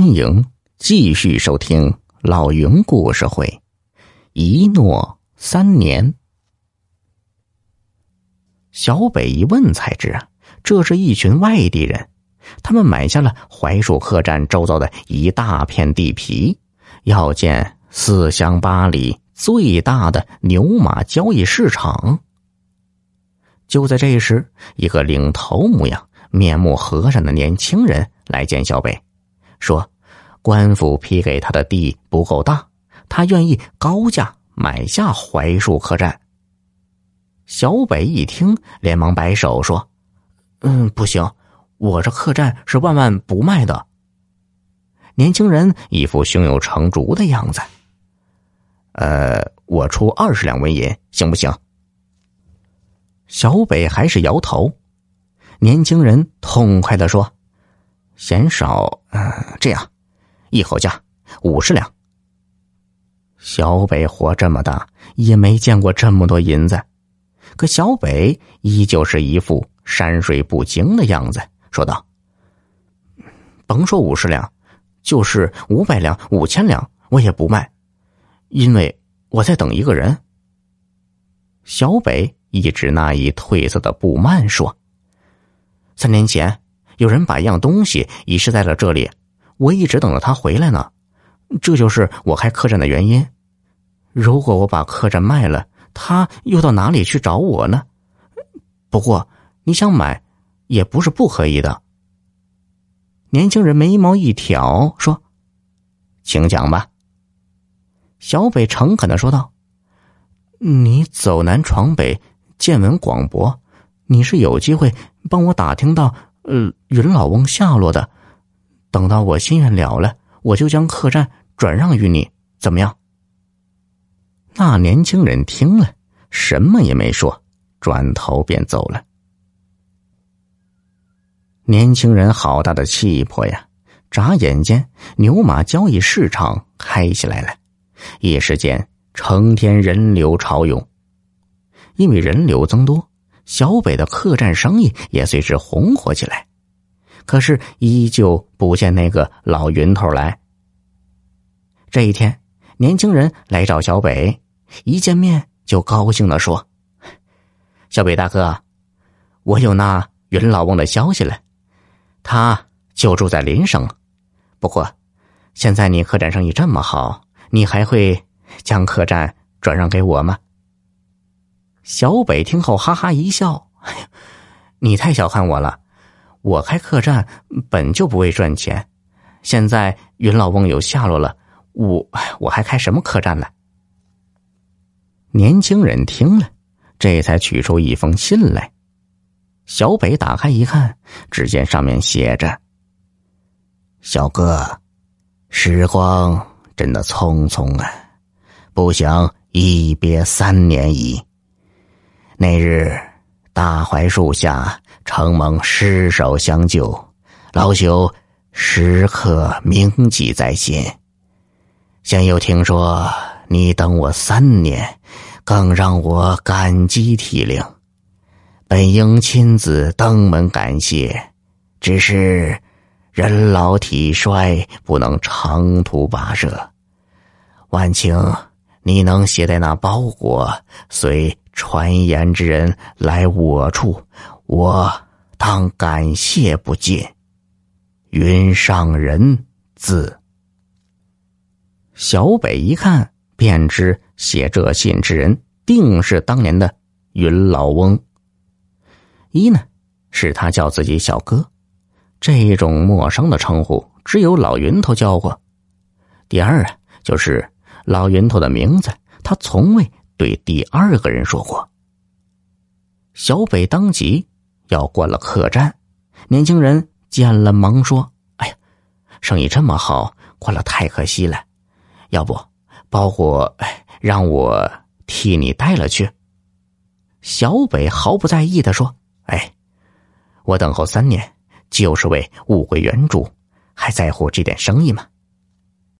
欢迎继续收听老云故事会。一诺三年，小北一问才知啊，这是一群外地人，他们买下了槐树客栈周遭的一大片地皮，要建四乡八里最大的牛马交易市场。就在这时，一个领头模样、面目和善的年轻人来见小北。说，官府批给他的地不够大，他愿意高价买下槐树客栈。小北一听，连忙摆手说：“嗯，不行，我这客栈是万万不卖的。”年轻人一副胸有成竹的样子。呃，我出二十两纹银，行不行？小北还是摇头。年轻人痛快的说。嫌少，嗯，这样，一口价五十两。小北活这么大也没见过这么多银子，可小北依旧是一副山水不惊的样子，说道：“甭说五十两，就是五百两、五千两，我也不卖，因为我在等一个人。”小北一直那一褪色的布幔说：“三年前。”有人把一样东西遗失在了这里，我一直等着他回来呢。这就是我开客栈的原因。如果我把客栈卖了，他又到哪里去找我呢？不过你想买，也不是不可以的。年轻人眉毛一挑，说：“请讲吧。”小北诚恳的说道：“你走南闯北，见闻广博，你是有机会帮我打听到。”呃，云老翁下落的，等到我心愿了了，我就将客栈转让于你，怎么样？那年轻人听了，什么也没说，转头便走了。年轻人好大的气魄呀！眨眼间，牛马交易市场开起来了，一时间成天人流潮涌。因为人流增多。小北的客栈生意也随之红火起来，可是依旧不见那个老云头来。这一天，年轻人来找小北，一见面就高兴的说：“小北大哥，我有那云老翁的消息了，他就住在邻省。不过，现在你客栈生意这么好，你还会将客栈转让给我吗？”小北听后哈哈一笑：“哎呀，你太小看我了！我开客栈本就不为赚钱，现在云老翁有下落了，我我还开什么客栈呢？”年轻人听了，这才取出一封信来。小北打开一看，只见上面写着：“小哥，时光真的匆匆啊，不想一别三年矣。”那日，大槐树下，承蒙尸首相救，老朽时刻铭记在心。现又听说你等我三年，更让我感激涕零。本应亲自登门感谢，只是人老体衰，不能长途跋涉。万请你能携带那包裹，随。传言之人来我处，我当感谢不尽。云上人字。小北一看，便知写这信之人定是当年的云老翁。一呢，是他叫自己小哥，这种陌生的称呼只有老云头叫过。第二啊，就是老云头的名字，他从未。对第二个人说过。小北当即要关了客栈，年轻人见了忙说：“哎呀，生意这么好，关了太可惜了。要不包裹让我替你带了去。”小北毫不在意的说：“哎，我等候三年，就是为物归原主，还在乎这点生意吗？